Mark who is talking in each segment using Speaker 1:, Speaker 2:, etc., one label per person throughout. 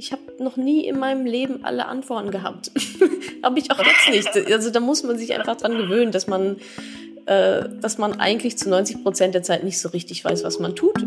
Speaker 1: ich habe noch nie in meinem Leben alle Antworten gehabt. habe ich auch jetzt nicht. Also da muss man sich einfach dran gewöhnen, dass man, äh, dass man eigentlich zu 90 Prozent der Zeit nicht so richtig weiß, was man tut.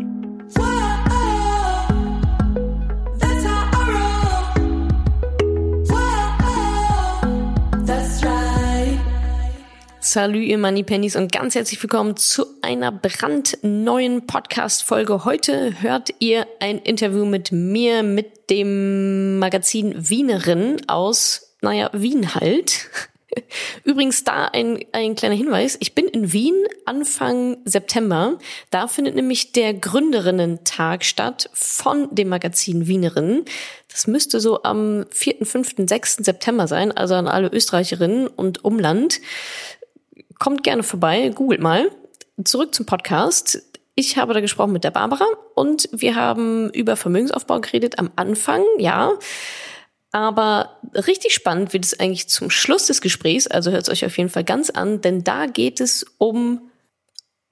Speaker 1: Salü, ihr Moneypennies und ganz herzlich willkommen zu einer brandneuen Podcast-Folge. Heute hört ihr ein Interview mit mir, mit dem Magazin Wienerin aus, naja, Wien halt. Übrigens da ein, ein kleiner Hinweis. Ich bin in Wien Anfang September. Da findet nämlich der Gründerinnen-Tag statt von dem Magazin Wienerin. Das müsste so am 4., 5., 6. September sein, also an alle Österreicherinnen und Umland kommt gerne vorbei, googelt mal. Zurück zum Podcast. Ich habe da gesprochen mit der Barbara und wir haben über Vermögensaufbau geredet am Anfang, ja. Aber richtig spannend wird es eigentlich zum Schluss des Gesprächs, also hört es euch auf jeden Fall ganz an, denn da geht es um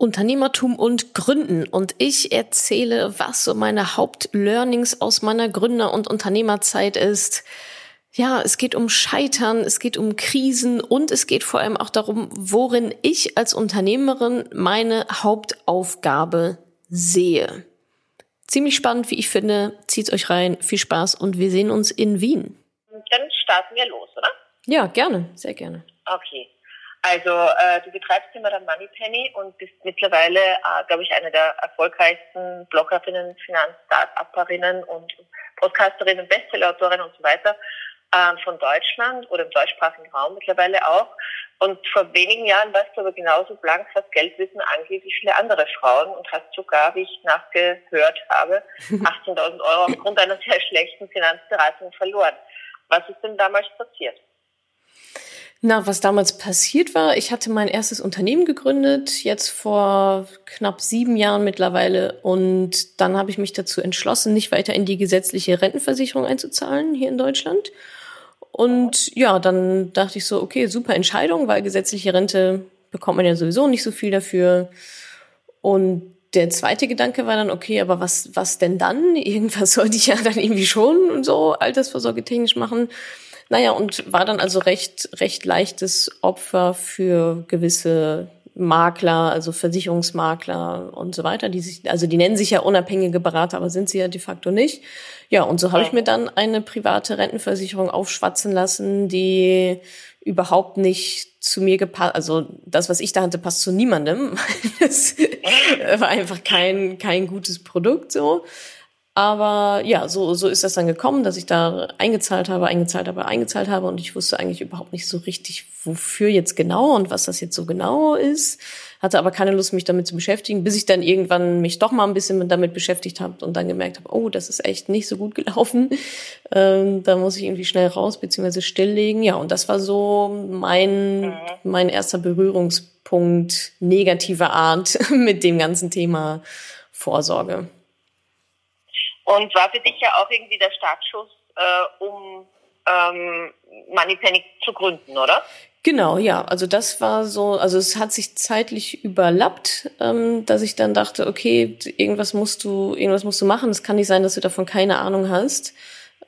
Speaker 1: Unternehmertum und Gründen. Und ich erzähle, was so meine Hauptlearnings aus meiner Gründer- und Unternehmerzeit ist ja, es geht um Scheitern, es geht um Krisen und es geht vor allem auch darum, worin ich als Unternehmerin meine Hauptaufgabe sehe. Ziemlich spannend, wie ich finde. Zieht euch rein. Viel Spaß und wir sehen uns in Wien.
Speaker 2: Dann starten wir los, oder?
Speaker 1: Ja, gerne, sehr gerne.
Speaker 2: Okay. Also äh, du betreibst immer dann Moneypenny und bist mittlerweile, äh, glaube ich, eine der erfolgreichsten Bloggerinnen, Finanz-Startupperinnen und Podcasterinnen, Bestsellerautorinnen und so weiter äh, von Deutschland oder im deutschsprachigen Raum mittlerweile auch. Und vor wenigen Jahren warst du aber genauso blank, was Geldwissen angeht, wie viele andere Frauen und hast sogar, wie ich nachgehört habe, 18.000 Euro aufgrund einer sehr schlechten Finanzberatung verloren. Was ist denn damals passiert?
Speaker 1: Na, was damals passiert war, ich hatte mein erstes Unternehmen gegründet, jetzt vor knapp sieben Jahren mittlerweile. Und dann habe ich mich dazu entschlossen, nicht weiter in die gesetzliche Rentenversicherung einzuzahlen hier in Deutschland und ja, dann dachte ich so, okay, super Entscheidung, weil gesetzliche Rente bekommt man ja sowieso nicht so viel dafür. Und der zweite Gedanke war dann, okay, aber was, was denn dann? Irgendwas sollte ich ja dann irgendwie schon und so Altersvorsorge technisch machen. Naja, und war dann also recht, recht leichtes Opfer für gewisse Makler, also Versicherungsmakler und so weiter, die sich, also die nennen sich ja unabhängige Berater, aber sind sie ja de facto nicht. Ja, und so habe ich mir dann eine private Rentenversicherung aufschwatzen lassen, die überhaupt nicht zu mir gepasst, also das, was ich da hatte, passt zu niemandem. das war einfach kein, kein gutes Produkt so. Aber ja, so, so ist das dann gekommen, dass ich da eingezahlt habe, eingezahlt habe, eingezahlt habe und ich wusste eigentlich überhaupt nicht so richtig, wofür jetzt genau und was das jetzt so genau ist. Hatte aber keine Lust, mich damit zu beschäftigen, bis ich dann irgendwann mich doch mal ein bisschen damit beschäftigt habe und dann gemerkt habe, oh, das ist echt nicht so gut gelaufen. Ähm, da muss ich irgendwie schnell raus, beziehungsweise stilllegen. Ja, und das war so mein, mhm. mein erster Berührungspunkt negativer Art mit dem ganzen Thema Vorsorge.
Speaker 2: Und war für dich ja auch irgendwie der Startschuss, äh, um ähm, Moneypenny zu gründen, oder?
Speaker 1: Genau, ja. Also das war so, also es hat sich zeitlich überlappt, ähm, dass ich dann dachte, okay, irgendwas musst du, irgendwas musst du machen. Es kann nicht sein, dass du davon keine Ahnung hast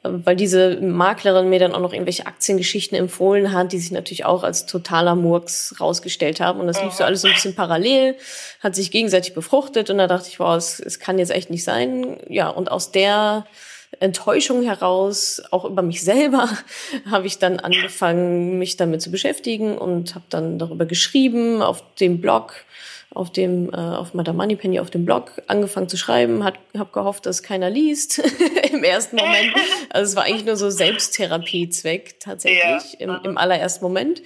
Speaker 1: weil diese Maklerin mir dann auch noch irgendwelche Aktiengeschichten empfohlen hat, die sich natürlich auch als totaler Murks rausgestellt haben. Und das lief so alles so ein bisschen parallel, hat sich gegenseitig befruchtet und da dachte ich, wow, es, es kann jetzt echt nicht sein. Ja, und aus der Enttäuschung heraus, auch über mich selber, habe ich dann angefangen, mich damit zu beschäftigen und habe dann darüber geschrieben auf dem Blog auf dem äh, auf Madame Moneypenny auf dem Blog angefangen zu schreiben, hat habe gehofft, dass keiner liest im ersten Moment. Also es war eigentlich nur so Selbsttherapiezweck tatsächlich ja. im, im allerersten Moment.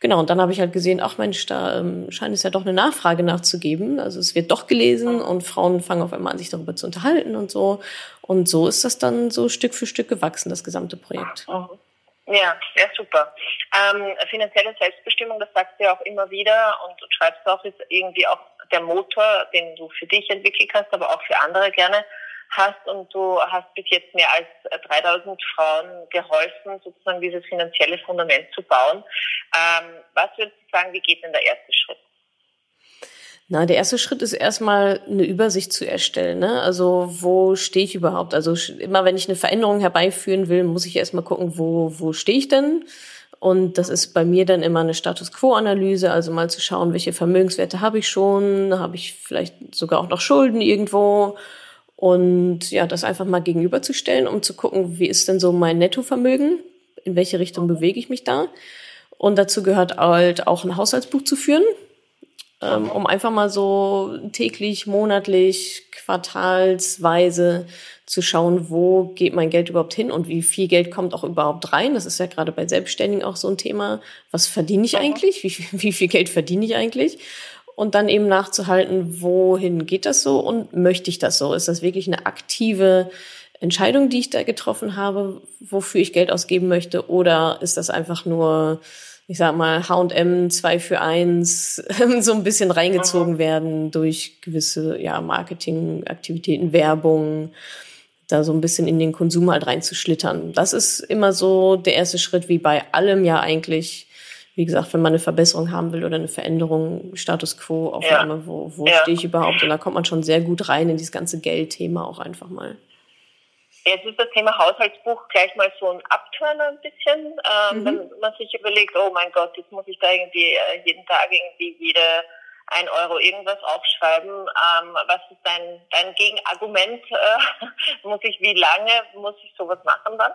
Speaker 1: Genau, und dann habe ich halt gesehen, ach Mensch, da ähm, scheint es ja doch eine Nachfrage nachzugeben. Also es wird doch gelesen und Frauen fangen auf einmal an, sich darüber zu unterhalten und so. Und so ist das dann so Stück für Stück gewachsen, das gesamte Projekt.
Speaker 2: Mhm. Ja, ja, super. Ähm, finanzielle Selbstbestimmung, das sagst du ja auch immer wieder und du schreibst auch, ist irgendwie auch der Motor, den du für dich entwickelt hast, aber auch für andere gerne hast und du hast bis jetzt mehr als 3000 Frauen geholfen, sozusagen dieses finanzielle Fundament zu bauen. Ähm, was würdest du sagen, wie geht denn der erste Schritt?
Speaker 1: Na, der erste Schritt ist erstmal eine Übersicht zu erstellen. Ne? Also wo stehe ich überhaupt? Also immer wenn ich eine Veränderung herbeiführen will, muss ich erstmal gucken, wo, wo stehe ich denn? Und das ist bei mir dann immer eine Status Quo-Analyse, also mal zu schauen, welche Vermögenswerte habe ich schon, habe ich vielleicht sogar auch noch Schulden irgendwo. Und ja, das einfach mal gegenüberzustellen, um zu gucken, wie ist denn so mein Nettovermögen? In welche Richtung bewege ich mich da? Und dazu gehört halt auch ein Haushaltsbuch zu führen ähm, um einfach mal so täglich, monatlich, quartalsweise zu schauen, wo geht mein Geld überhaupt hin und wie viel Geld kommt auch überhaupt rein. Das ist ja gerade bei Selbstständigen auch so ein Thema. Was verdiene ich eigentlich? Wie, wie viel Geld verdiene ich eigentlich? Und dann eben nachzuhalten, wohin geht das so und möchte ich das so? Ist das wirklich eine aktive Entscheidung, die ich da getroffen habe, wofür ich Geld ausgeben möchte? Oder ist das einfach nur ich sag mal, H&M 2 für 1 so ein bisschen reingezogen mhm. werden durch gewisse ja, Marketingaktivitäten, Werbung, da so ein bisschen in den Konsum halt reinzuschlittern. Das ist immer so der erste Schritt, wie bei allem ja eigentlich, wie gesagt, wenn man eine Verbesserung haben will oder eine Veränderung, Status Quo, auf ja. einmal, wo, wo ja. stehe ich überhaupt? Und da kommt man schon sehr gut rein in dieses ganze Geldthema auch einfach mal.
Speaker 2: Jetzt ist das Thema Haushaltsbuch gleich mal so ein Abturner ein bisschen, ähm, mhm. wenn man sich überlegt, oh mein Gott, jetzt muss ich da irgendwie äh, jeden Tag irgendwie jede ein Euro irgendwas aufschreiben. Ähm, was ist dein, dein Gegenargument? Äh, muss ich, wie lange muss ich sowas machen dann?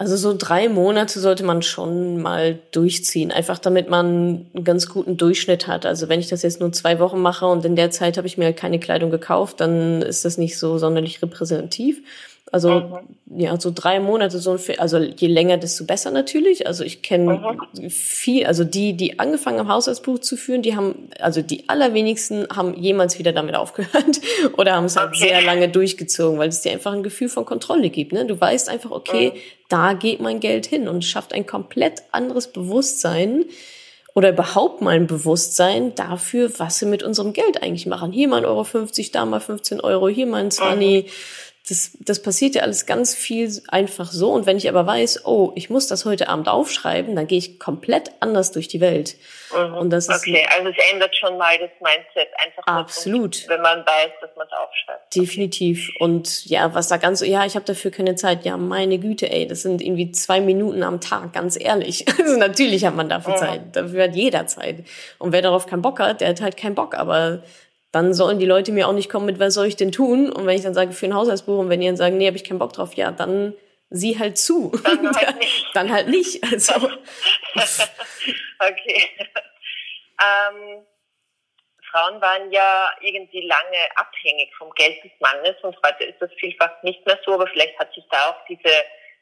Speaker 1: Also so drei Monate sollte man schon mal durchziehen, einfach damit man einen ganz guten Durchschnitt hat. Also wenn ich das jetzt nur zwei Wochen mache und in der Zeit habe ich mir keine Kleidung gekauft, dann ist das nicht so sonderlich repräsentativ. Also mhm. ja, so drei Monate, so also je länger, desto besser natürlich. Also ich kenne mhm. viel, also die, die angefangen haben, Haushaltsbuch zu führen, die haben, also die allerwenigsten haben jemals wieder damit aufgehört oder haben es halt okay. sehr lange durchgezogen, weil es dir einfach ein Gefühl von Kontrolle gibt. Ne? Du weißt einfach, okay, mhm. da geht mein Geld hin und schafft ein komplett anderes Bewusstsein oder überhaupt mal ein Bewusstsein dafür, was wir mit unserem Geld eigentlich machen. Hier mal 1,50 Euro, da mal 15 Euro, hier mal ein 20. Das, das passiert ja alles ganz viel einfach so. Und wenn ich aber weiß, oh, ich muss das heute Abend aufschreiben, dann gehe ich komplett anders durch die Welt.
Speaker 2: Mhm. Und das ist okay, also es ändert schon mal das Mindset einfach.
Speaker 1: Absolut.
Speaker 2: wenn man weiß, dass man es aufschreibt.
Speaker 1: Definitiv. Und ja, was da ganz so, ja, ich habe dafür keine Zeit. Ja, meine Güte, ey, das sind irgendwie zwei Minuten am Tag, ganz ehrlich. Also natürlich hat man dafür mhm. Zeit. Dafür hat jeder Zeit. Und wer darauf keinen Bock hat, der hat halt keinen Bock. Aber dann sollen die Leute mir auch nicht kommen mit, was soll ich denn tun? Und wenn ich dann sage, für ein Haushaltsbuch und wenn die dann sagen, nee, habe ich keinen Bock drauf, ja, dann sieh halt zu.
Speaker 2: Dann halt nicht.
Speaker 1: dann halt nicht. Also.
Speaker 2: okay. Ähm, Frauen waren ja irgendwie lange abhängig vom Geld des Mannes und heute ist das vielfach nicht mehr so, aber vielleicht hat sich da auch diese,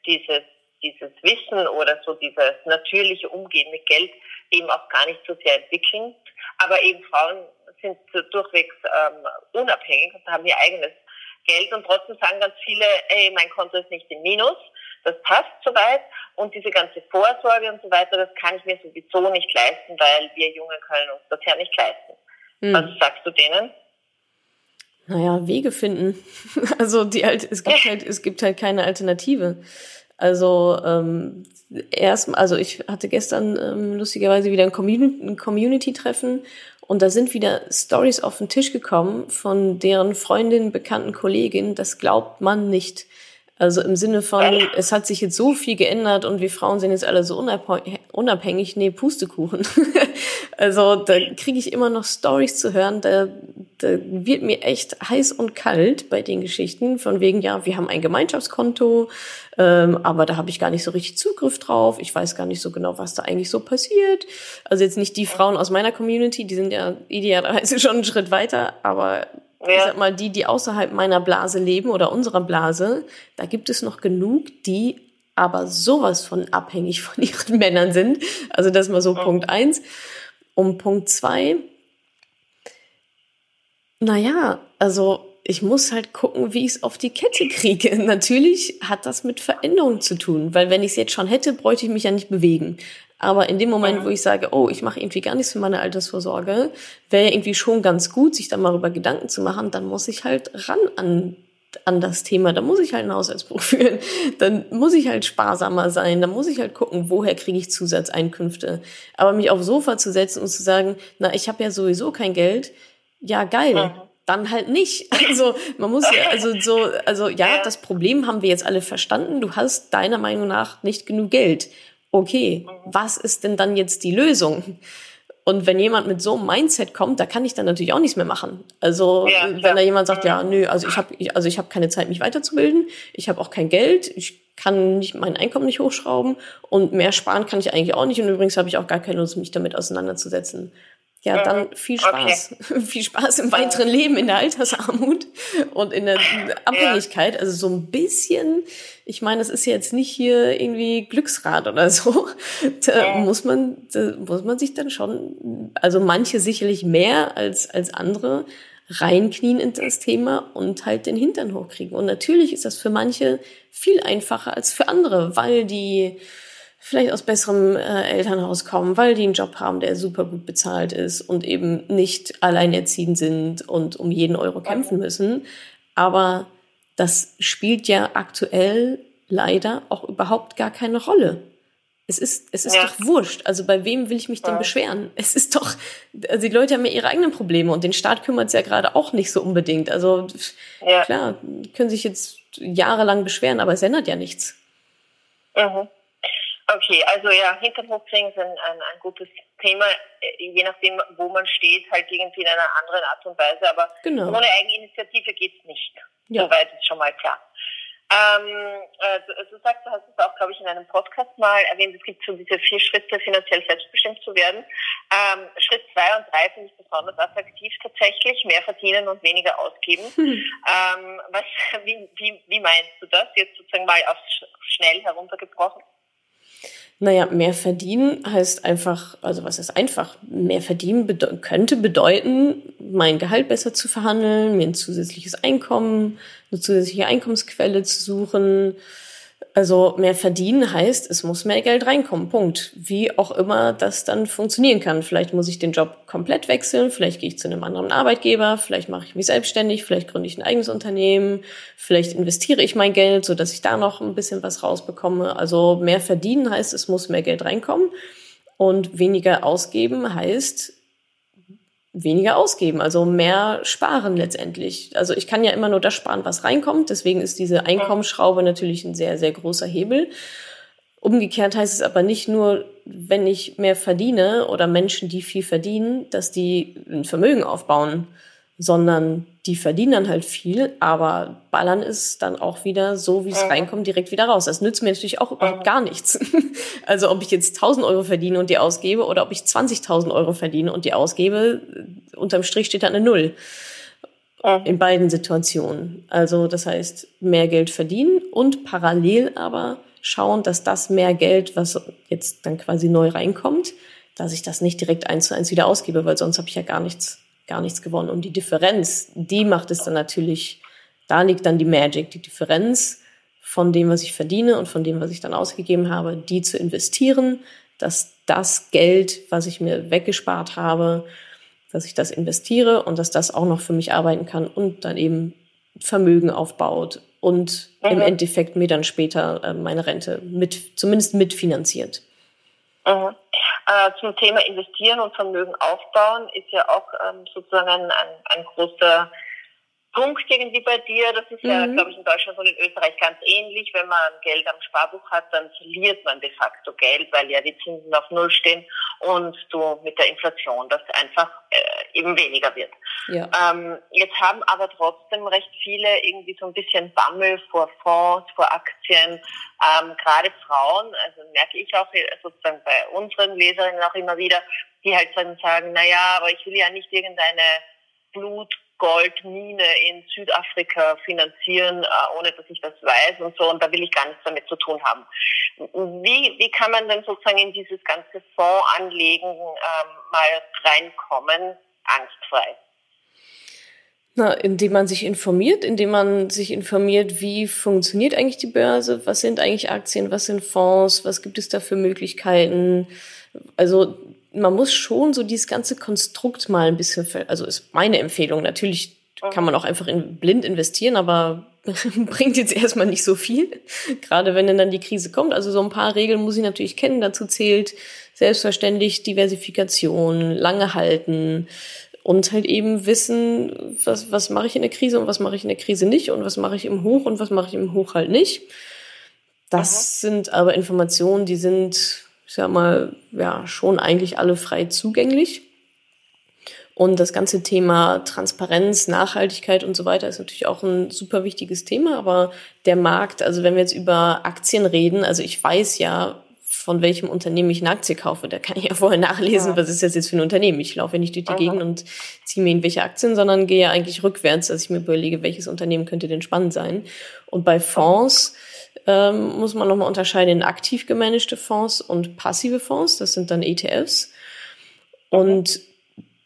Speaker 2: dieses, dieses Wissen oder so dieses natürliche Umgehen mit Geld eben auch gar nicht so sehr entwickeln. Aber eben Frauen sind durchwegs ähm, unabhängig und haben ihr eigenes Geld und trotzdem sagen ganz viele, ey, mein Konto ist nicht im Minus, das passt soweit und diese ganze Vorsorge und so weiter, das kann ich mir sowieso nicht leisten, weil wir Jungen können uns das ja nicht leisten. Hm. Was sagst du denen?
Speaker 1: Naja, Wege finden. Also die halt, es gibt halt, es gibt halt keine Alternative. Also ähm, erst, also ich hatte gestern ähm, lustigerweise wieder ein Community-Treffen Community und da sind wieder Stories auf den Tisch gekommen von deren Freundinnen, bekannten Kolleginnen. Das glaubt man nicht. Also im Sinne von, es hat sich jetzt so viel geändert und wir Frauen sind jetzt alle so unabhängig. Nee, Pustekuchen. also da kriege ich immer noch Stories zu hören. Da, da wird mir echt heiß und kalt bei den Geschichten. Von wegen, ja, wir haben ein Gemeinschaftskonto, ähm, aber da habe ich gar nicht so richtig Zugriff drauf. Ich weiß gar nicht so genau, was da eigentlich so passiert. Also jetzt nicht die Frauen aus meiner Community, die sind ja idealerweise schon einen Schritt weiter, aber ja. ich sag mal, die, die außerhalb meiner Blase leben oder unserer Blase, da gibt es noch genug, die aber sowas von abhängig von ihren Männern sind. Also das ist mal so ja. Punkt eins. Und Punkt zwei, naja, also ich muss halt gucken, wie ich es auf die Kette kriege. Natürlich hat das mit Veränderung zu tun, weil wenn ich es jetzt schon hätte, bräuchte ich mich ja nicht bewegen. Aber in dem Moment, wo ich sage, oh, ich mache irgendwie gar nichts für meine Altersvorsorge, wäre irgendwie schon ganz gut, sich da mal darüber Gedanken zu machen, dann muss ich halt ran an an das Thema. Da muss ich halt ein Haushaltsbuch führen. Dann muss ich halt sparsamer sein. Dann muss ich halt gucken, woher kriege ich Zusatzeinkünfte. Aber mich aufs Sofa zu setzen und zu sagen, na, ich habe ja sowieso kein Geld. Ja, geil. Mhm. Dann halt nicht. Also man muss ja, also so, also ja, das Problem haben wir jetzt alle verstanden. Du hast deiner Meinung nach nicht genug Geld. Okay, mhm. was ist denn dann jetzt die Lösung? Und wenn jemand mit so einem Mindset kommt, da kann ich dann natürlich auch nichts mehr machen. Also ja, wenn da jemand sagt, ja, nö, also ich habe also ich habe keine Zeit, mich weiterzubilden, ich habe auch kein Geld, ich kann nicht mein Einkommen nicht hochschrauben und mehr sparen kann ich eigentlich auch nicht. Und übrigens habe ich auch gar keine Lust, mich damit auseinanderzusetzen. Ja, dann mhm. viel Spaß. Okay. viel Spaß im weiteren Leben, in der Altersarmut und in der Abhängigkeit. Also so ein bisschen, ich meine, es ist jetzt nicht hier irgendwie Glücksrad oder so. Da muss man, da muss man sich dann schon, also manche sicherlich mehr als, als andere, reinknien in das Thema und halt den Hintern hochkriegen. Und natürlich ist das für manche viel einfacher als für andere, weil die vielleicht aus besserem äh, Elternhaus kommen, weil die einen Job haben, der super gut bezahlt ist und eben nicht alleinerziehend sind und um jeden Euro kämpfen müssen. Aber das spielt ja aktuell leider auch überhaupt gar keine Rolle. Es ist, es ist ja. doch wurscht. Also bei wem will ich mich denn beschweren? Es ist doch, also die Leute haben ja ihre eigenen Probleme und den Staat kümmert es ja gerade auch nicht so unbedingt. Also ja. klar, können sich jetzt jahrelang beschweren, aber es ändert ja nichts.
Speaker 2: Mhm. Okay, also ja, Hintergrundkriegen ist ein, ein, gutes Thema, äh, je nachdem, wo man steht, halt irgendwie in einer anderen Art und Weise, aber genau. ohne Eigeninitiative geht's nicht. Ja. Soweit ist schon mal klar. Ähm, äh, du, du, sagst, du hast es auch, glaube ich, in einem Podcast mal erwähnt, es gibt so diese vier Schritte, finanziell selbstbestimmt zu werden. Ähm, Schritt zwei und drei finde ich besonders attraktiv tatsächlich, mehr verdienen und weniger ausgeben. Hm. Ähm, was, wie, wie, wie meinst du das jetzt sozusagen mal auf schnell heruntergebrochen?
Speaker 1: Naja, mehr verdienen heißt einfach, also was ist einfach? Mehr verdienen bede könnte bedeuten, mein Gehalt besser zu verhandeln, mir ein zusätzliches Einkommen, eine zusätzliche Einkommensquelle zu suchen, also mehr verdienen heißt, es muss mehr Geld reinkommen. Punkt. Wie auch immer das dann funktionieren kann. Vielleicht muss ich den Job komplett wechseln, vielleicht gehe ich zu einem anderen Arbeitgeber, vielleicht mache ich mich selbstständig, vielleicht gründe ich ein eigenes Unternehmen, vielleicht investiere ich mein Geld, so dass ich da noch ein bisschen was rausbekomme. Also mehr verdienen heißt, es muss mehr Geld reinkommen. Und weniger ausgeben heißt, weniger ausgeben, also mehr sparen letztendlich. Also ich kann ja immer nur das sparen, was reinkommt. Deswegen ist diese Einkommensschraube natürlich ein sehr, sehr großer Hebel. Umgekehrt heißt es aber nicht nur, wenn ich mehr verdiene oder Menschen, die viel verdienen, dass die ein Vermögen aufbauen, sondern die verdienen dann halt viel, aber ballern es dann auch wieder so, wie es mhm. reinkommt, direkt wieder raus. Das nützt mir natürlich auch überhaupt gar nichts. Also ob ich jetzt 1000 Euro verdiene und die ausgebe oder ob ich 20.000 Euro verdiene und die ausgebe, unterm Strich steht da eine Null. In beiden Situationen. Also das heißt, mehr Geld verdienen und parallel aber schauen, dass das mehr Geld, was jetzt dann quasi neu reinkommt, dass ich das nicht direkt eins zu eins wieder ausgebe, weil sonst habe ich ja gar nichts gar nichts gewonnen. Und die Differenz, die macht es dann natürlich, da liegt dann die Magic, die Differenz von dem, was ich verdiene und von dem, was ich dann ausgegeben habe, die zu investieren, dass das Geld, was ich mir weggespart habe, dass ich das investiere und dass das auch noch für mich arbeiten kann und dann eben Vermögen aufbaut und mhm. im Endeffekt mir dann später äh, meine Rente mit, zumindest mitfinanziert.
Speaker 2: Mhm. Äh, zum Thema Investieren und Vermögen aufbauen ist ja auch ähm, sozusagen ein, ein, ein großer Punkt irgendwie bei dir. Das ist mhm. ja, glaube ich, in Deutschland und in Österreich ganz ähnlich. Wenn man Geld am Sparbuch hat, dann verliert man de facto Geld, weil ja die Zinsen auf Null stehen und du mit der Inflation das einfach äh, eben weniger wird. Ja. Ähm, jetzt haben aber trotzdem recht viele irgendwie so ein bisschen Bammel vor Fonds, vor Aktien. Ähm, Gerade Frauen, also merke ich auch sozusagen bei unseren Leserinnen auch immer wieder, die halt dann sagen, na ja, aber ich will ja nicht irgendeine Blut Goldmine in Südafrika finanzieren, äh, ohne dass ich das weiß und so. Und da will ich gar nichts damit zu tun haben. Wie, wie kann man denn sozusagen in dieses ganze Fondsanlegen ähm, mal reinkommen, angstfrei?
Speaker 1: Na, indem man sich informiert, indem man sich informiert, wie funktioniert eigentlich die Börse, was sind eigentlich Aktien, was sind Fonds, was gibt es da für Möglichkeiten. Also man muss schon so dieses ganze Konstrukt mal ein bisschen, also ist meine Empfehlung. Natürlich kann man auch einfach in blind investieren, aber bringt jetzt erstmal nicht so viel, gerade wenn dann die Krise kommt. Also so ein paar Regeln muss ich natürlich kennen. Dazu zählt selbstverständlich Diversifikation, lange halten und halt eben wissen, was, was mache ich in der Krise und was mache ich in der Krise nicht und was mache ich im Hoch und was mache ich im Hoch halt nicht. Das Aha. sind aber Informationen, die sind, ich sag mal, ja, schon eigentlich alle frei zugänglich. Und das ganze Thema Transparenz, Nachhaltigkeit und so weiter ist natürlich auch ein super wichtiges Thema. Aber der Markt, also wenn wir jetzt über Aktien reden, also ich weiß ja, von welchem Unternehmen ich eine Aktie kaufe. Da kann ich ja vorher nachlesen, ja. was ist das jetzt für ein Unternehmen. Ich laufe ja nicht durch die Aha. Gegend und ziehe mir irgendwelche Aktien, sondern gehe ja eigentlich rückwärts, dass ich mir überlege, welches Unternehmen könnte denn spannend sein. Und bei Fonds ähm, muss man nochmal unterscheiden in aktiv gemanagte Fonds und passive Fonds. Das sind dann ETFs. Und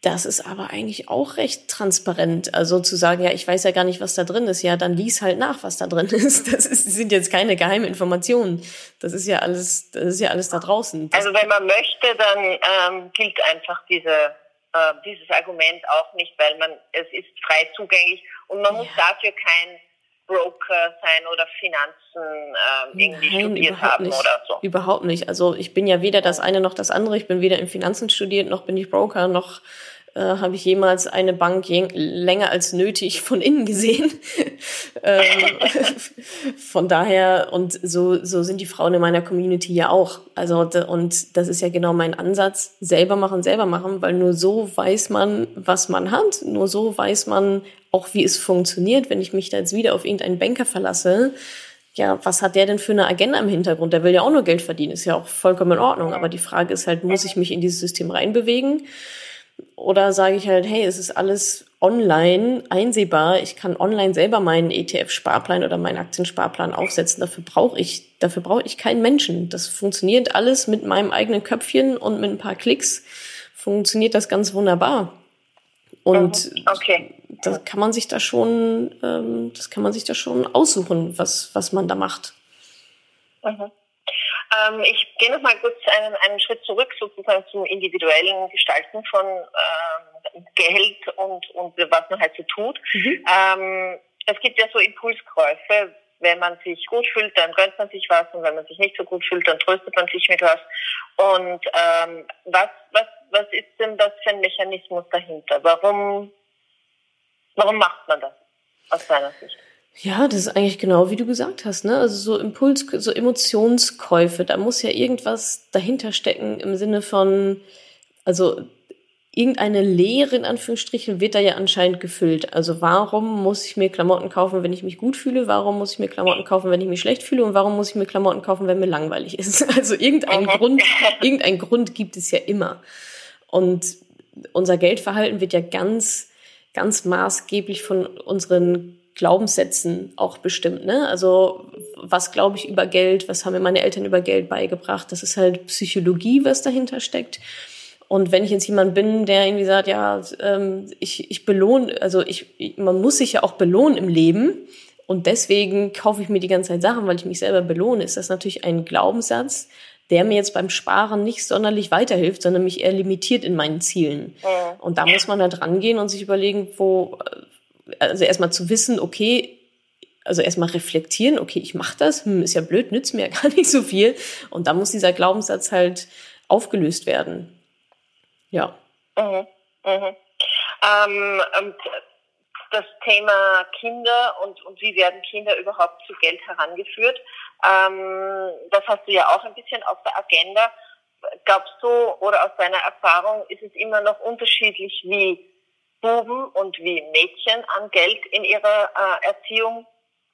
Speaker 1: das ist aber eigentlich auch recht transparent. Also zu sagen, ja, ich weiß ja gar nicht, was da drin ist, ja, dann lies halt nach, was da drin ist. Das ist, sind jetzt keine geheimen Informationen. Das ist ja alles, das ist ja alles da draußen.
Speaker 2: Das also wenn man möchte, dann ähm, gilt einfach diese, äh, dieses Argument auch nicht, weil man es ist frei zugänglich und man ja. muss dafür kein Broker sein oder Finanzen ähm, irgendwie Nein, studiert haben
Speaker 1: nicht.
Speaker 2: oder so.
Speaker 1: Überhaupt nicht. Also ich bin ja weder das eine noch das andere. Ich bin weder in Finanzen studiert, noch bin ich Broker, noch äh, habe ich jemals eine Bank länger als nötig von innen gesehen. Ähm, von daher, und so, so sind die Frauen in meiner Community ja auch. Also, und das ist ja genau mein Ansatz, selber machen, selber machen, weil nur so weiß man, was man hat, nur so weiß man auch, wie es funktioniert, wenn ich mich da jetzt wieder auf irgendeinen Banker verlasse ja, was hat der denn für eine Agenda im Hintergrund? Der will ja auch nur Geld verdienen, ist ja auch vollkommen in Ordnung. Aber die Frage ist halt, muss ich mich in dieses System reinbewegen? Oder sage ich halt, hey, es ist alles online einsehbar. Ich kann online selber meinen ETF-Sparplan oder meinen Aktiensparplan aufsetzen. Dafür brauche ich, dafür brauche ich keinen Menschen. Das funktioniert alles mit meinem eigenen Köpfchen und mit ein paar Klicks funktioniert das ganz wunderbar. Und mhm. okay. da kann man sich da schon, ähm, das kann man sich da schon aussuchen, was, was man da macht.
Speaker 2: Mhm. Ähm, ich gehe noch mal kurz einen, einen Schritt zurück sozusagen zum individuellen Gestalten von ähm, Geld und, und was man halt so tut. Mhm. Ähm, es gibt ja so Impulskäufe, wenn man sich gut fühlt, dann gönnt man sich was und wenn man sich nicht so gut fühlt, dann tröstet man sich mit was. Und ähm, was, was, was ist denn das für ein Mechanismus dahinter? Warum, warum macht man das aus seiner Sicht?
Speaker 1: Ja, das ist eigentlich genau wie du gesagt hast, ne? Also so Impuls, so Emotionskäufe, da muss ja irgendwas dahinter stecken im Sinne von, also irgendeine Leere in Anführungsstrichen wird da ja anscheinend gefüllt. Also warum muss ich mir Klamotten kaufen, wenn ich mich gut fühle? Warum muss ich mir Klamotten kaufen, wenn ich mich schlecht fühle? Und warum muss ich mir Klamotten kaufen, wenn mir langweilig ist? Also irgendein Grund, irgendein Grund gibt es ja immer. Und unser Geldverhalten wird ja ganz, ganz maßgeblich von unseren Glaubenssätzen auch bestimmt. Ne? Also was glaube ich über Geld, was haben mir meine Eltern über Geld beigebracht? Das ist halt Psychologie, was dahinter steckt. Und wenn ich jetzt jemand bin, der irgendwie sagt, ja, ähm, ich, ich belohne, also ich, man muss sich ja auch belohnen im Leben und deswegen kaufe ich mir die ganze Zeit Sachen, weil ich mich selber belohne, ist das natürlich ein Glaubenssatz, der mir jetzt beim Sparen nicht sonderlich weiterhilft, sondern mich eher limitiert in meinen Zielen. Ja. Und da muss man halt rangehen und sich überlegen, wo, also erstmal zu wissen, okay, also erstmal reflektieren, okay, ich mache das, hm, ist ja blöd, nützt mir ja gar nicht so viel. Und dann muss dieser Glaubenssatz halt aufgelöst werden. Ja. Mhm.
Speaker 2: Mhm. Ähm, das Thema Kinder und, und wie werden Kinder überhaupt zu Geld herangeführt, ähm, das hast du ja auch ein bisschen auf der Agenda. Glaubst du oder aus deiner Erfahrung ist es immer noch unterschiedlich, wie Buben und wie Mädchen an Geld in ihrer äh, Erziehung,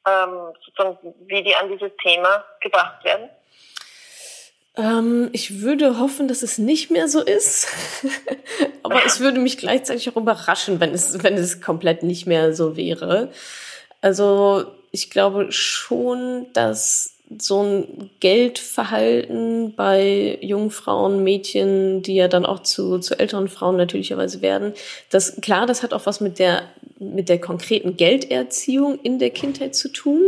Speaker 2: ähm, sozusagen, wie die an dieses Thema gebracht werden?
Speaker 1: Ähm, ich würde hoffen, dass es nicht mehr so ist. Aber es würde mich gleichzeitig auch überraschen, wenn es, wenn es komplett nicht mehr so wäre. Also ich glaube schon, dass so ein Geldverhalten bei jungen Frauen, Mädchen, die ja dann auch zu, zu älteren Frauen natürlicherweise werden. Das, klar, das hat auch was mit der, mit der konkreten Gelderziehung in der Kindheit zu tun.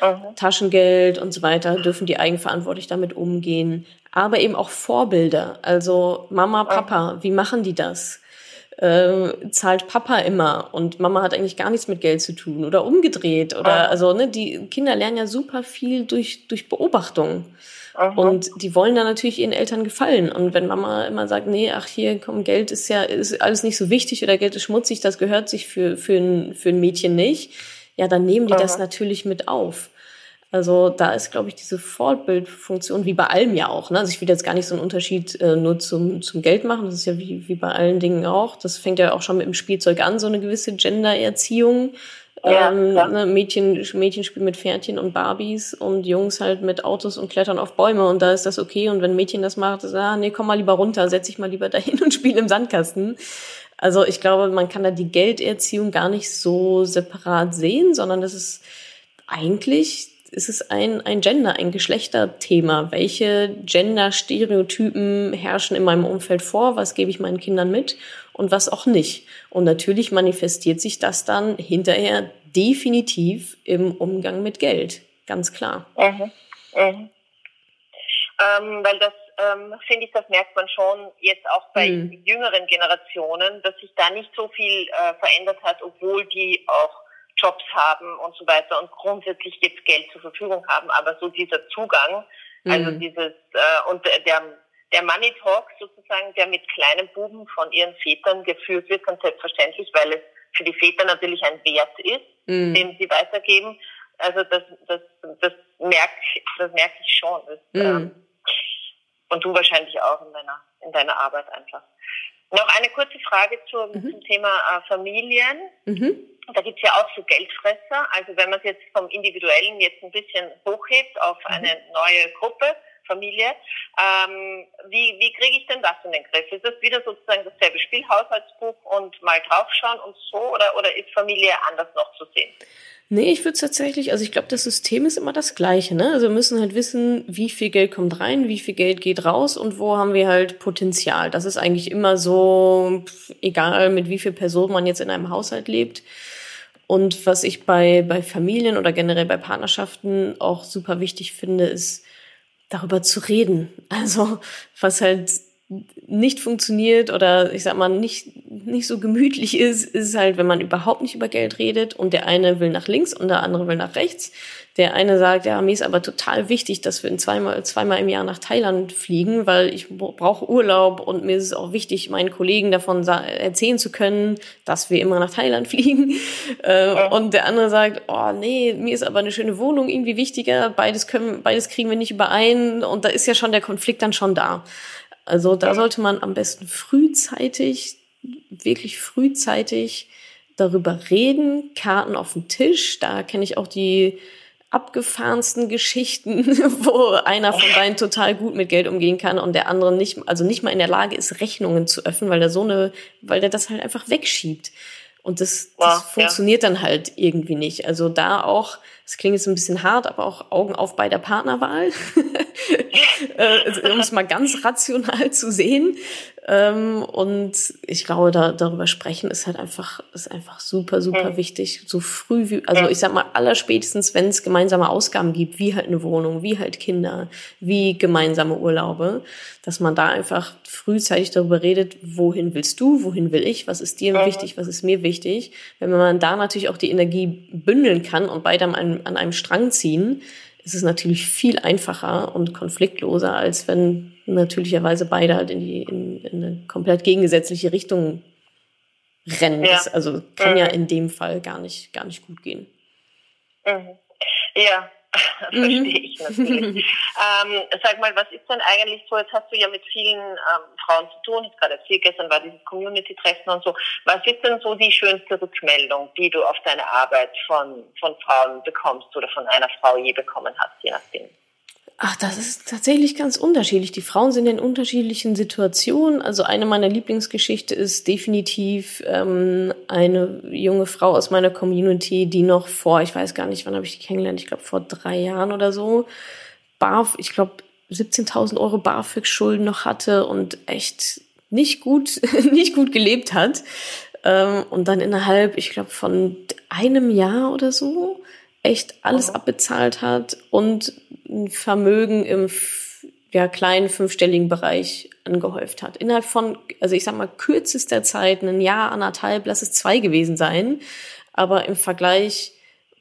Speaker 1: Mhm. Taschengeld und so weiter, dürfen die eigenverantwortlich damit umgehen. Aber eben auch Vorbilder. Also Mama, Papa, mhm. wie machen die das? Äh, zahlt Papa immer und Mama hat eigentlich gar nichts mit Geld zu tun oder umgedreht oder also ne, die Kinder lernen ja super viel durch durch Beobachtung. Aha. Und die wollen dann natürlich ihren Eltern gefallen. Und wenn Mama immer sagt, nee, ach hier, komm, Geld ist ja ist alles nicht so wichtig oder Geld ist schmutzig, das gehört sich für, für, ein, für ein Mädchen nicht, ja, dann nehmen die Aha. das natürlich mit auf. Also da ist, glaube ich, diese Fortbildfunktion, wie bei allem ja auch. Ne? Also ich will jetzt gar nicht so einen Unterschied äh, nur zum, zum Geld machen. Das ist ja wie, wie bei allen Dingen auch. Das fängt ja auch schon mit dem Spielzeug an, so eine gewisse Gendererziehung. Ja, ähm, ne, Mädchen, Mädchen spielen mit Pferdchen und Barbies und Jungs halt mit Autos und klettern auf Bäume und da ist das okay. Und wenn Mädchen das macht, ist, ah, nee, komm mal lieber runter, setz dich mal lieber dahin und spiel im Sandkasten. Also ich glaube, man kann da die Gelderziehung gar nicht so separat sehen, sondern das ist eigentlich ist es ein, ein Gender, ein Geschlechterthema. Welche Gender-Stereotypen herrschen in meinem Umfeld vor? Was gebe ich meinen Kindern mit und was auch nicht? Und natürlich manifestiert sich das dann hinterher definitiv im Umgang mit Geld. Ganz klar. Mhm. Mhm.
Speaker 2: Ähm, weil das, ähm, finde ich, das merkt man schon jetzt auch bei mhm. jüngeren Generationen, dass sich da nicht so viel äh, verändert hat, obwohl die auch Jobs haben und so weiter und grundsätzlich jetzt Geld zur Verfügung haben. Aber so dieser Zugang, also mhm. dieses, äh, und der, der Money Talk sozusagen, der mit kleinen Buben von ihren Vätern geführt wird, ganz selbstverständlich, weil es für die Väter natürlich ein Wert ist, mhm. den sie weitergeben. Also das, das, das merke das merk ich schon. Das, mhm. ähm, und du wahrscheinlich auch in deiner, in deiner Arbeit einfach. Noch eine kurze Frage zum, mhm. zum Thema äh, Familien. Mhm. Da gibt's ja auch so Geldfresser. Also wenn man es jetzt vom Individuellen jetzt ein bisschen hochhebt auf mhm. eine neue Gruppe, Familie, ähm, wie, wie kriege ich denn das in den Griff? Ist das wieder sozusagen dasselbe Spiel, Haushaltsbuch und mal draufschauen und so oder, oder ist Familie anders noch zu sehen?
Speaker 1: Nee, ich würde tatsächlich, also ich glaube, das System ist immer das gleiche. Ne? Also wir müssen halt wissen, wie viel Geld kommt rein, wie viel Geld geht raus und wo haben wir halt Potenzial. Das ist eigentlich immer so, egal mit wie viel Personen man jetzt in einem Haushalt lebt. Und was ich bei, bei Familien oder generell bei Partnerschaften auch super wichtig finde, ist darüber zu reden. Also was halt nicht funktioniert oder ich sag mal nicht, nicht so gemütlich ist, ist halt, wenn man überhaupt nicht über Geld redet und der eine will nach links und der andere will nach rechts. Der eine sagt, ja, mir ist aber total wichtig, dass wir zweimal, zweimal im Jahr nach Thailand fliegen, weil ich brauche Urlaub und mir ist es auch wichtig, meinen Kollegen davon erzählen zu können, dass wir immer nach Thailand fliegen. Äh, und der andere sagt, oh nee, mir ist aber eine schöne Wohnung irgendwie wichtiger, beides können, beides kriegen wir nicht überein und da ist ja schon der Konflikt dann schon da. Also da sollte man am besten frühzeitig, wirklich frühzeitig darüber reden, Karten auf den Tisch. Da kenne ich auch die abgefahrensten Geschichten, wo einer von beiden total gut mit Geld umgehen kann und der andere nicht, also nicht mal in der Lage ist, Rechnungen zu öffnen, weil der so eine, weil der das halt einfach wegschiebt. Und das, das wow, funktioniert ja. dann halt irgendwie nicht. Also da auch, das klingt jetzt ein bisschen hart, aber auch Augen auf bei der Partnerwahl, äh, um es mal ganz rational zu sehen. Ähm, und ich glaube, da, darüber sprechen ist halt einfach, ist einfach super, super mhm. wichtig. So früh wie, also ich sag mal, allerspätestens, wenn es gemeinsame Ausgaben gibt, wie halt eine Wohnung, wie halt Kinder, wie gemeinsame Urlaube, dass man da einfach frühzeitig darüber redet, wohin willst du, wohin will ich, was ist dir mhm. wichtig, was ist mir wichtig. Wenn man da natürlich auch die Energie bündeln kann und beide an einem, an einem Strang ziehen, ist es natürlich viel einfacher und konfliktloser, als wenn natürlicherweise beide halt in die in, in eine komplett gegengesetzliche Richtung rennen. Ja. Also kann mhm. ja in dem Fall gar nicht gar nicht gut gehen.
Speaker 2: Mhm. Ja, verstehe mhm. ich natürlich. ähm, sag mal, was ist denn eigentlich so, jetzt hast du ja mit vielen ähm, Frauen zu tun, jetzt gerade erzählt, gestern war dieses Community-Treffen und so. Was ist denn so die schönste Rückmeldung, die du auf deine Arbeit von, von Frauen bekommst oder von einer Frau je bekommen hast, je nachdem?
Speaker 1: Ach, das ist tatsächlich ganz unterschiedlich. Die Frauen sind in unterschiedlichen Situationen. Also eine meiner Lieblingsgeschichte ist definitiv ähm, eine junge Frau aus meiner Community, die noch vor, ich weiß gar nicht, wann habe ich die kennengelernt, ich glaube vor drei Jahren oder so, Barf, ich glaube 17.000 Euro BAföG-Schulden noch hatte und echt nicht gut, nicht gut gelebt hat. Ähm, und dann innerhalb, ich glaube, von einem Jahr oder so echt alles abbezahlt hat und ein Vermögen im ja, kleinen fünfstelligen Bereich angehäuft hat. Innerhalb von, also ich sag mal, kürzester Zeit, ein Jahr, anderthalb, lass es zwei gewesen sein. Aber im Vergleich,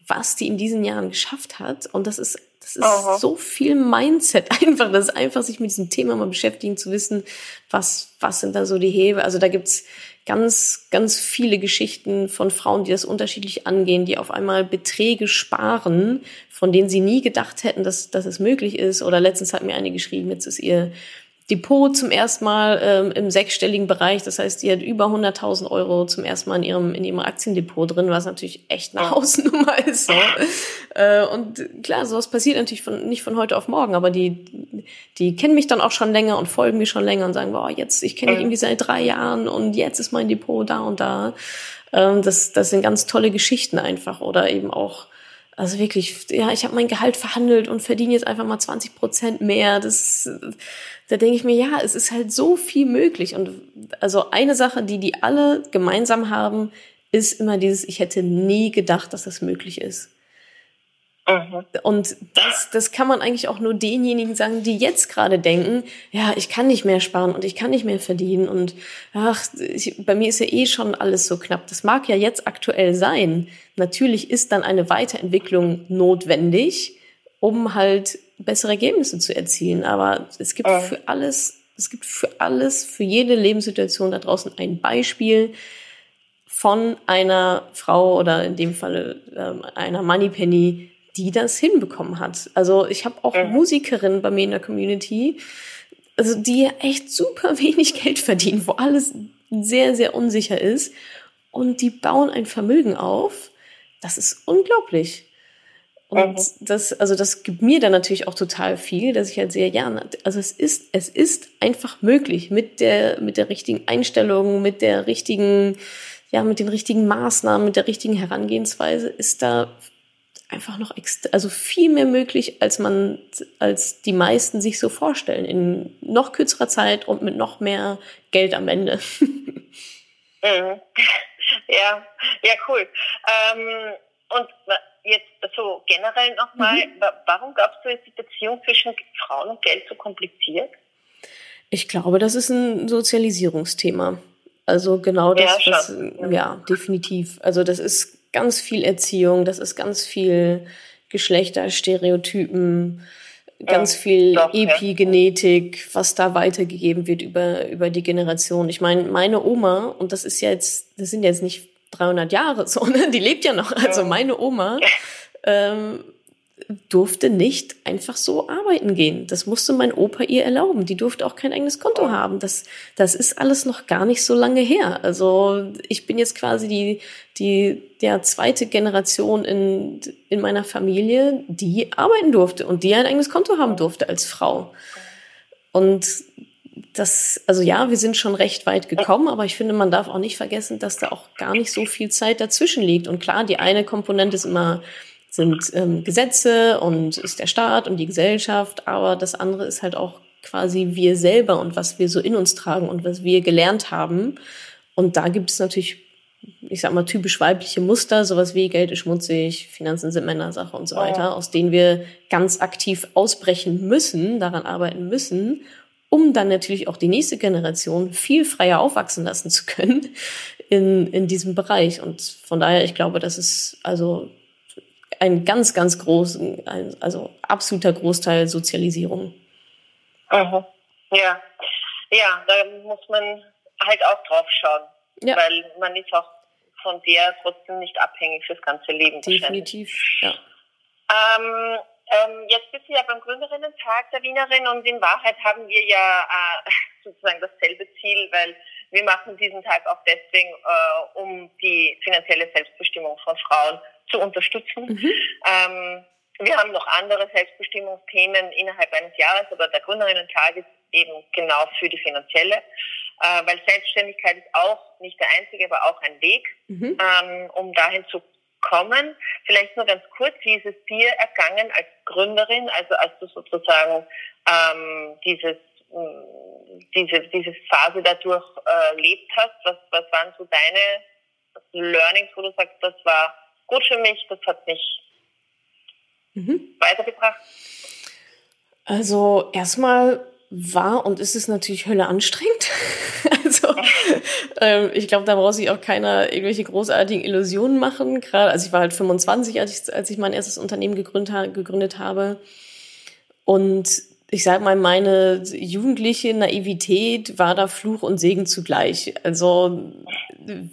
Speaker 1: was die in diesen Jahren geschafft hat, und das ist, das ist Aha. so viel Mindset einfach, das ist einfach sich mit diesem Thema mal beschäftigen, zu wissen, was, was sind da so die Hebel. Also da gibt's ganz, ganz viele Geschichten von Frauen, die das unterschiedlich angehen, die auf einmal Beträge sparen, von denen sie nie gedacht hätten, dass, dass es möglich ist. Oder letztens hat mir eine geschrieben, jetzt ist ihr Depot zum ersten Mal ähm, im sechsstelligen Bereich. Das heißt, die hat über 100.000 Euro zum ersten Mal in ihrem, in ihrem Aktiendepot drin, was natürlich echt eine Hausnummer ist. So. Äh, und klar, sowas passiert natürlich von, nicht von heute auf morgen, aber die, die kennen mich dann auch schon länger und folgen mir schon länger und sagen, boah, jetzt, ich kenne dich irgendwie seit drei Jahren und jetzt ist mein Depot da und da. Ähm, das, das sind ganz tolle Geschichten einfach oder eben auch also wirklich, ja, ich habe mein Gehalt verhandelt und verdiene jetzt einfach mal 20 Prozent mehr. Das, da denke ich mir, ja, es ist halt so viel möglich. Und also eine Sache, die die alle gemeinsam haben, ist immer dieses, ich hätte nie gedacht, dass das möglich ist. Mhm. Und das, das kann man eigentlich auch nur denjenigen sagen, die jetzt gerade denken, ja, ich kann nicht mehr sparen und ich kann nicht mehr verdienen und ach, ich, bei mir ist ja eh schon alles so knapp. Das mag ja jetzt aktuell sein. Natürlich ist dann eine Weiterentwicklung notwendig, um halt bessere Ergebnisse zu erzielen. Aber es gibt mhm. für alles, es gibt für alles, für jede Lebenssituation da draußen ein Beispiel, von einer Frau oder in dem Falle ähm, einer Moneypenny, die das hinbekommen hat. Also ich habe auch mhm. Musikerinnen bei mir in der Community, also die echt super wenig Geld verdienen, wo alles sehr, sehr unsicher ist. Und die bauen ein Vermögen auf. Das ist unglaublich. Und mhm. das, also das gibt mir dann natürlich auch total viel, dass ich halt sehe, ja, also es ist, es ist einfach möglich mit der, mit der richtigen Einstellung, mit der richtigen, ja, mit den richtigen Maßnahmen, mit der richtigen Herangehensweise ist da einfach noch also viel mehr möglich, als man, als die meisten sich so vorstellen, in noch kürzerer Zeit und mit noch mehr Geld am Ende.
Speaker 2: Mhm. Ja, ja, cool. Ähm, und jetzt so generell nochmal, mhm. warum glaubst du, ist die Beziehung zwischen Frauen und Geld so kompliziert?
Speaker 1: Ich glaube, das ist ein Sozialisierungsthema. Also genau das, ja, was, ja, definitiv. Also das ist ganz viel Erziehung, das ist ganz viel Geschlechterstereotypen, ganz ja, viel doch, Epigenetik, ja. was da weitergegeben wird über, über die Generation. Ich meine, meine Oma, und das ist ja jetzt, das sind jetzt nicht 300 Jahre so, ne? die lebt ja noch. Also meine Oma ähm, durfte nicht einfach so arbeiten gehen. Das musste mein Opa ihr erlauben. Die durfte auch kein eigenes Konto haben. Das, das ist alles noch gar nicht so lange her. Also ich bin jetzt quasi die, die der zweite Generation in, in meiner Familie, die arbeiten durfte und die ein eigenes Konto haben durfte als Frau. Und das, also ja, wir sind schon recht weit gekommen, aber ich finde, man darf auch nicht vergessen, dass da auch gar nicht so viel Zeit dazwischen liegt. Und klar, die eine Komponente ist immer sind ähm, Gesetze und ist der Staat und die Gesellschaft, aber das andere ist halt auch quasi wir selber und was wir so in uns tragen und was wir gelernt haben. Und da gibt es natürlich, ich sag mal, typisch weibliche Muster, sowas wie Geld ist schmutzig, Finanzen sind Männersache und so weiter, ja. aus denen wir ganz aktiv ausbrechen müssen, daran arbeiten müssen, um dann natürlich auch die nächste Generation viel freier aufwachsen lassen zu können in, in diesem Bereich. Und von daher, ich glaube, das ist also ein ganz, ganz großen, also absoluter Großteil Sozialisierung.
Speaker 2: Mhm. Ja, ja, da muss man halt auch drauf schauen, ja. weil man ist auch von der trotzdem nicht abhängig fürs ganze Leben.
Speaker 1: Definitiv, ja.
Speaker 2: Ähm, ähm, jetzt bist du ja beim Gründerinnen-Tag der Wienerin und in Wahrheit haben wir ja äh, sozusagen dasselbe Ziel, weil wir machen diesen Tag auch deswegen, äh, um die finanzielle Selbstbestimmung von Frauen zu unterstützen. Mhm. Ähm, wir haben noch andere Selbstbestimmungsthemen innerhalb eines Jahres, aber der Gründerinnen-Tag ist eben genau für die finanzielle, äh, weil Selbstständigkeit ist auch nicht der einzige, aber auch ein Weg, mhm. ähm, um dahin zu kommen. Vielleicht nur ganz kurz, wie ist es dir ergangen als Gründerin, also als du sozusagen ähm, dieses diese, diese Phase dadurch äh, erlebt hast? Was, was waren so deine Learnings, wo du sagst, das war gut für mich, das hat mich mhm. weitergebracht?
Speaker 1: Also erstmal war und ist es natürlich Hölle anstrengend. also ähm, ich glaube, da braucht sich auch keiner irgendwelche großartigen Illusionen machen. Gerade, also ich war halt 25, als ich, als ich mein erstes Unternehmen gegründet, gegründet habe. Und ich sag mal, meine jugendliche Naivität war da Fluch und Segen zugleich. Also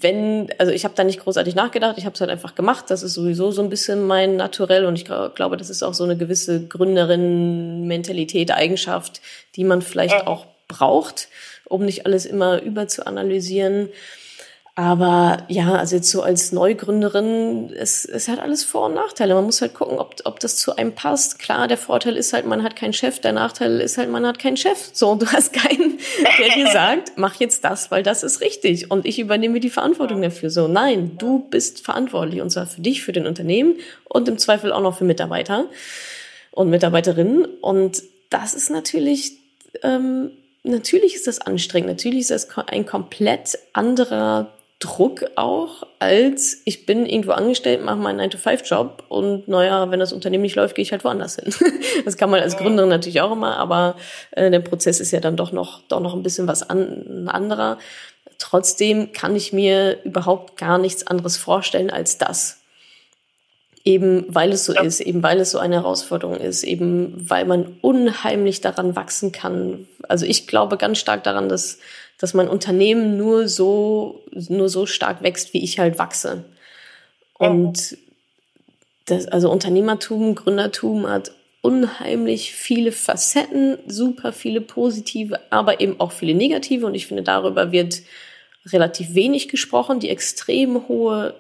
Speaker 1: wenn, also ich habe da nicht großartig nachgedacht, ich habe es halt einfach gemacht. Das ist sowieso so ein bisschen mein Naturell und ich glaube, das ist auch so eine gewisse Gründerin-Mentalität, Eigenschaft, die man vielleicht auch braucht, um nicht alles immer überzuanalysieren. Aber ja, also jetzt so als Neugründerin, es, es hat alles Vor- und Nachteile. Man muss halt gucken, ob, ob das zu einem passt. Klar, der Vorteil ist halt, man hat keinen Chef. Der Nachteil ist halt, man hat keinen Chef. So, du hast keinen, der dir sagt, mach jetzt das, weil das ist richtig. Und ich übernehme die Verantwortung dafür. So, nein, du bist verantwortlich. Und zwar für dich, für den Unternehmen und im Zweifel auch noch für Mitarbeiter und Mitarbeiterinnen. Und das ist natürlich, ähm, natürlich ist das anstrengend. Natürlich ist das ein komplett anderer Druck auch, als ich bin irgendwo angestellt, mache meinen 9-to-5-Job und naja, wenn das Unternehmen nicht läuft, gehe ich halt woanders hin. das kann man als Gründerin natürlich auch immer, aber äh, der Prozess ist ja dann doch noch, doch noch ein bisschen was an, ein anderer. Trotzdem kann ich mir überhaupt gar nichts anderes vorstellen als das. Eben weil es so ja. ist, eben weil es so eine Herausforderung ist, eben weil man unheimlich daran wachsen kann. Also ich glaube ganz stark daran, dass dass mein Unternehmen nur so, nur so stark wächst, wie ich halt wachse. Und das, also Unternehmertum, Gründertum hat unheimlich viele Facetten, super viele positive, aber eben auch viele negative. Und ich finde, darüber wird relativ wenig gesprochen. Die extrem hohe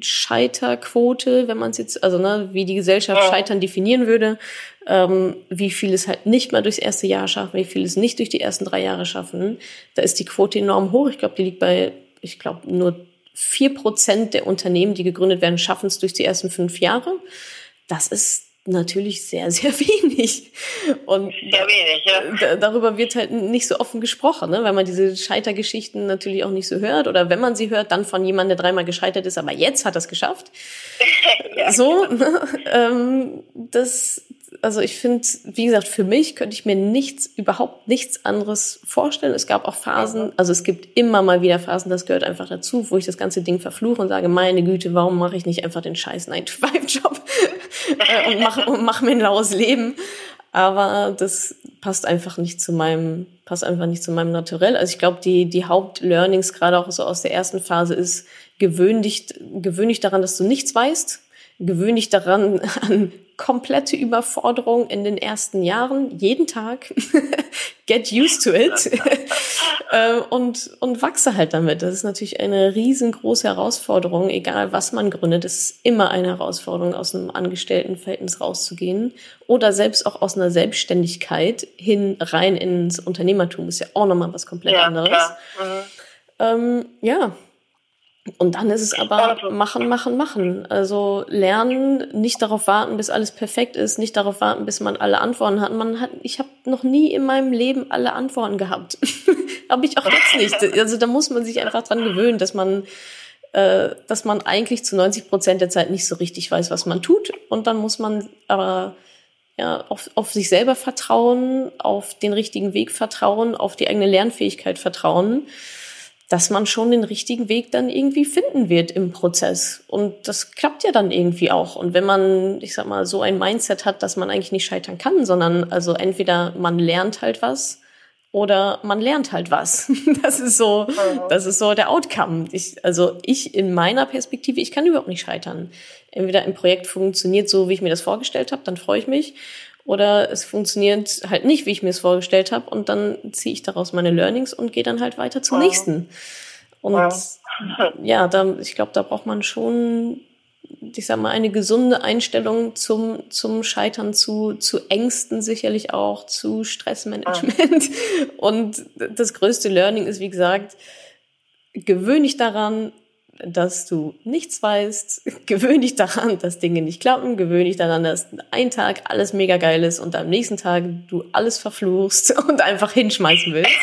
Speaker 1: Scheiterquote, wenn man es jetzt, also ne, wie die Gesellschaft Scheitern definieren würde, ähm, wie viel es halt nicht mal durchs erste Jahr schaffen, wie viel es nicht durch die ersten drei Jahre schaffen. Da ist die Quote enorm hoch. Ich glaube, die liegt bei, ich glaube, nur vier Prozent der Unternehmen, die gegründet werden, schaffen es durch die ersten fünf Jahre. Das ist natürlich sehr, sehr wenig. Und sehr wenig, ja. darüber wird halt nicht so offen gesprochen, ne? weil man diese Scheitergeschichten natürlich auch nicht so hört. Oder wenn man sie hört, dann von jemandem, der dreimal gescheitert ist, aber jetzt hat er es geschafft. ja, so, genau. ne? ähm, das, also ich finde, wie gesagt, für mich könnte ich mir nichts, überhaupt nichts anderes vorstellen. Es gab auch Phasen, also es gibt immer mal wieder Phasen, das gehört einfach dazu, wo ich das ganze Ding verfluche und sage, meine Güte, warum mache ich nicht einfach den scheiß 9-to-5-Job äh, und mache und mach mir ein laues Leben. Aber das passt einfach nicht zu meinem, passt einfach nicht zu meinem Naturell. Also ich glaube, die, die Hauptlearnings, gerade auch so aus der ersten Phase, ist, gewöhn dich, gewöhn dich daran, dass du nichts weißt. Gewöhn dich daran an komplette Überforderung in den ersten Jahren, jeden Tag. Get used to it. Äh, und, und wachse halt damit. Das ist natürlich eine riesengroße Herausforderung, egal was man gründet. Es ist immer eine Herausforderung, aus einem Angestelltenverhältnis rauszugehen. Oder selbst auch aus einer Selbstständigkeit hin rein ins Unternehmertum ist ja auch nochmal was komplett ja, anderes. Mhm. Ähm, ja, und dann ist es aber machen, machen, machen. Also lernen, nicht darauf warten, bis alles perfekt ist, nicht darauf warten, bis man alle Antworten hat. Man hat, ich habe noch nie in meinem Leben alle Antworten gehabt. habe ich auch jetzt nicht. Also da muss man sich einfach dran gewöhnen, dass man, äh, dass man eigentlich zu 90 Prozent der Zeit nicht so richtig weiß, was man tut. Und dann muss man aber ja, auf, auf sich selber vertrauen, auf den richtigen Weg vertrauen, auf die eigene Lernfähigkeit vertrauen dass man schon den richtigen Weg dann irgendwie finden wird im Prozess. Und das klappt ja dann irgendwie auch. Und wenn man, ich sag mal, so ein Mindset hat, dass man eigentlich nicht scheitern kann, sondern also entweder man lernt halt was oder man lernt halt was. Das ist so, das ist so der Outcome. Ich, also ich in meiner Perspektive, ich kann überhaupt nicht scheitern. Entweder ein Projekt funktioniert so, wie ich mir das vorgestellt habe, dann freue ich mich. Oder es funktioniert halt nicht, wie ich mir es vorgestellt habe. Und dann ziehe ich daraus meine Learnings und gehe dann halt weiter zum ja. nächsten. Und ja, ja da, ich glaube, da braucht man schon, ich sag mal, eine gesunde Einstellung zum, zum Scheitern, zu, zu Ängsten sicherlich auch, zu Stressmanagement. Ja. Und das größte Learning ist, wie gesagt, gewöhne dich daran, dass du nichts weißt, gewöhn dich daran, dass Dinge nicht klappen, gewöhn dich daran, dass ein Tag alles mega geil ist und am nächsten Tag du alles verfluchst und einfach hinschmeißen willst.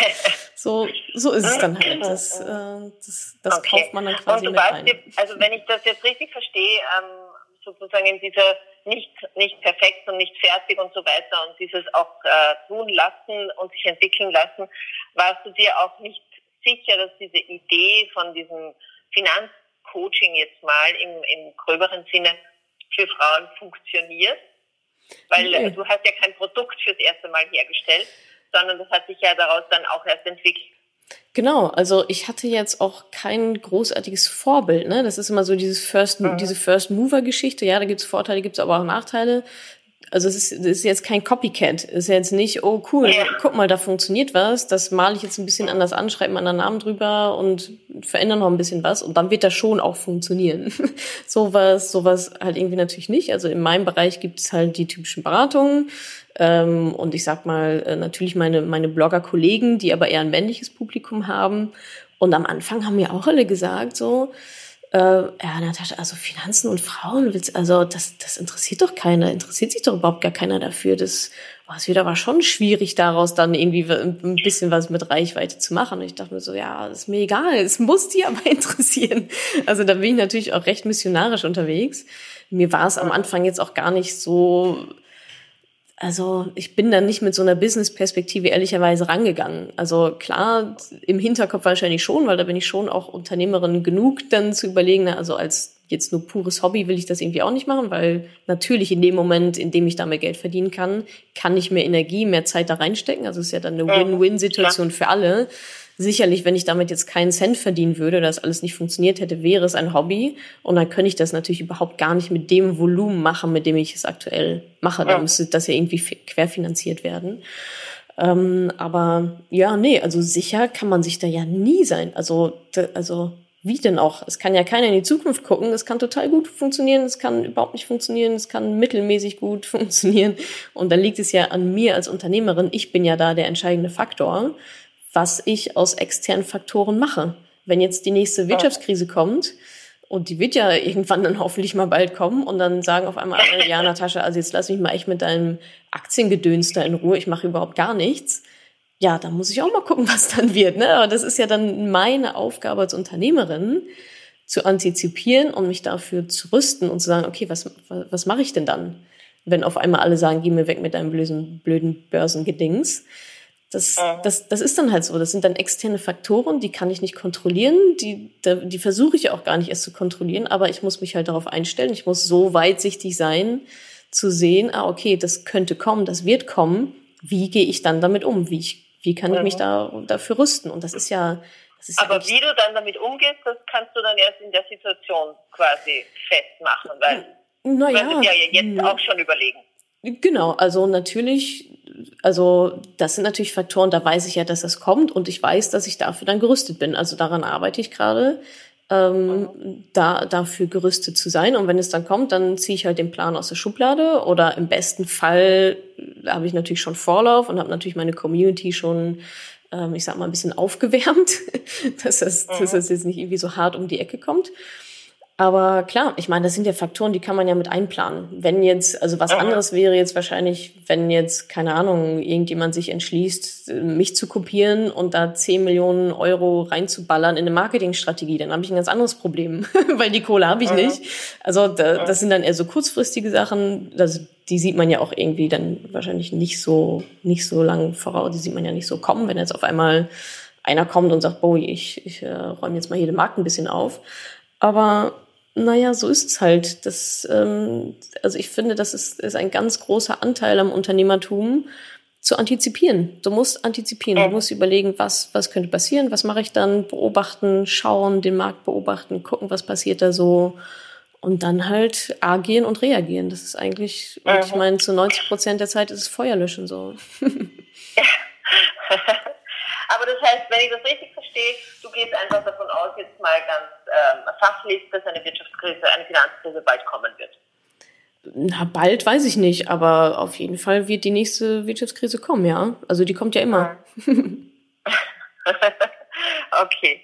Speaker 1: So, so ist es dann halt. Das, äh, das, das okay. kauft man dann quasi und du mit
Speaker 2: weißt, rein. Also wenn ich das jetzt richtig verstehe, ähm, sozusagen in dieser nicht, nicht perfekt und nicht fertig und so weiter und dieses auch äh, tun lassen und sich entwickeln lassen, warst du dir auch nicht sicher, dass diese Idee von diesem Finanzcoaching jetzt mal im, im gröberen Sinne für Frauen funktioniert? Weil nee. du hast ja kein Produkt fürs erste Mal hergestellt, sondern das hat sich ja daraus dann auch erst entwickelt.
Speaker 1: Genau, also ich hatte jetzt auch kein großartiges Vorbild. Ne? Das ist immer so dieses First, mhm. diese First Mover Geschichte. Ja, da gibt's Vorteile, gibt's aber auch Nachteile also es ist, es ist jetzt kein Copycat. Es ist jetzt nicht, oh cool, ja. guck mal, da funktioniert was. Das male ich jetzt ein bisschen anders an, schreibe mal einen Namen drüber und verändere noch ein bisschen was und dann wird das schon auch funktionieren. sowas, sowas halt irgendwie natürlich nicht. Also in meinem Bereich gibt es halt die typischen Beratungen ähm, und ich sag mal äh, natürlich meine meine Blogger-Kollegen, die aber eher ein männliches Publikum haben. Und am Anfang haben mir auch alle gesagt so äh, ja, Natascha, also Finanzen und Frauen, also das, das interessiert doch keiner, interessiert sich doch überhaupt gar keiner dafür. Das, oh, es wird aber schon schwierig, daraus dann irgendwie ein bisschen was mit Reichweite zu machen. Und ich dachte mir so, ja, ist mir egal, es muss die aber interessieren. Also da bin ich natürlich auch recht missionarisch unterwegs. Mir war es am Anfang jetzt auch gar nicht so also ich bin da nicht mit so einer Business-Perspektive ehrlicherweise rangegangen. Also klar, im Hinterkopf wahrscheinlich schon, weil da bin ich schon auch Unternehmerin genug, dann zu überlegen, na, also als jetzt nur pures Hobby will ich das irgendwie auch nicht machen, weil natürlich in dem Moment, in dem ich damit Geld verdienen kann, kann ich mehr Energie, mehr Zeit da reinstecken. Also es ist ja dann eine Win-Win-Situation für alle. Sicherlich, wenn ich damit jetzt keinen Cent verdienen würde, dass alles nicht funktioniert hätte, wäre es ein Hobby. Und dann könnte ich das natürlich überhaupt gar nicht mit dem Volumen machen, mit dem ich es aktuell mache. Da müsste das ja irgendwie querfinanziert werden. Ähm, aber ja, nee, also sicher kann man sich da ja nie sein. Also, also wie denn auch? Es kann ja keiner in die Zukunft gucken. Es kann total gut funktionieren, es kann überhaupt nicht funktionieren, es kann mittelmäßig gut funktionieren. Und dann liegt es ja an mir als Unternehmerin. Ich bin ja da der entscheidende Faktor was ich aus externen Faktoren mache. Wenn jetzt die nächste Wirtschaftskrise kommt, und die wird ja irgendwann dann hoffentlich mal bald kommen und dann sagen auf einmal ja, Natascha, also jetzt lass mich mal echt mit deinem Aktiengedöns da in Ruhe, ich mache überhaupt gar nichts. Ja, dann muss ich auch mal gucken, was dann wird. Ne? Aber das ist ja dann meine Aufgabe als Unternehmerin, zu antizipieren und mich dafür zu rüsten und zu sagen, okay, was, was, was mache ich denn dann? Wenn auf einmal alle sagen, geh mir weg mit deinem blöden, blöden Börsengedings. Das, das, das ist dann halt so. Das sind dann externe Faktoren, die kann ich nicht kontrollieren. Die, die versuche ich auch gar nicht erst zu kontrollieren, aber ich muss mich halt darauf einstellen. Ich muss so weitsichtig sein, zu sehen, ah, okay, das könnte kommen, das wird kommen. Wie gehe ich dann damit um? Wie, ich, wie kann ich mich mhm. da, dafür rüsten? Und das ist ja, das ist
Speaker 2: aber ja wie du dann damit umgehst, das kannst du dann erst in der Situation quasi festmachen, weil naja, du ja jetzt auch schon überlegen.
Speaker 1: Genau, also natürlich also das sind natürlich Faktoren, da weiß ich ja, dass das kommt und ich weiß, dass ich dafür dann gerüstet bin. Also daran arbeite ich gerade, ähm, da dafür gerüstet zu sein. Und wenn es dann kommt, dann ziehe ich halt den Plan aus der Schublade oder im besten Fall habe ich natürlich schon Vorlauf und habe natürlich meine Community schon ähm, ich sag mal, ein bisschen aufgewärmt, dass das, dass das jetzt nicht irgendwie so hart um die Ecke kommt. Aber klar, ich meine, das sind ja Faktoren, die kann man ja mit einplanen. Wenn jetzt, also was anderes wäre jetzt wahrscheinlich, wenn jetzt, keine Ahnung, irgendjemand sich entschließt, mich zu kopieren und da 10 Millionen Euro reinzuballern in eine Marketingstrategie, dann habe ich ein ganz anderes Problem, weil die Kohle habe ich nicht. Also da, das sind dann eher so kurzfristige Sachen, also die sieht man ja auch irgendwie dann wahrscheinlich nicht so, nicht so lang voraus, die sieht man ja nicht so kommen, wenn jetzt auf einmal einer kommt und sagt, boah, ich, ich äh, räume jetzt mal hier den Markt ein bisschen auf. Aber naja, so ist es halt. Das, ähm, also ich finde, das ist, ist ein ganz großer Anteil am Unternehmertum, zu antizipieren. Du musst antizipieren. Du musst überlegen, was, was könnte passieren, was mache ich dann, beobachten, schauen, den Markt beobachten, gucken, was passiert da so. Und dann halt agieren und reagieren. Das ist eigentlich, mhm. ich meine, zu 90 Prozent der Zeit ist es Feuerlöschen so.
Speaker 2: Aber das heißt, wenn ich das richtig verstehe, du gehst einfach davon aus, jetzt mal ganz ähm, fachlich, dass eine Wirtschaftskrise, eine Finanzkrise bald kommen wird.
Speaker 1: Na, bald weiß ich nicht, aber auf jeden Fall wird die nächste Wirtschaftskrise kommen, ja. Also die kommt ja immer.
Speaker 2: okay.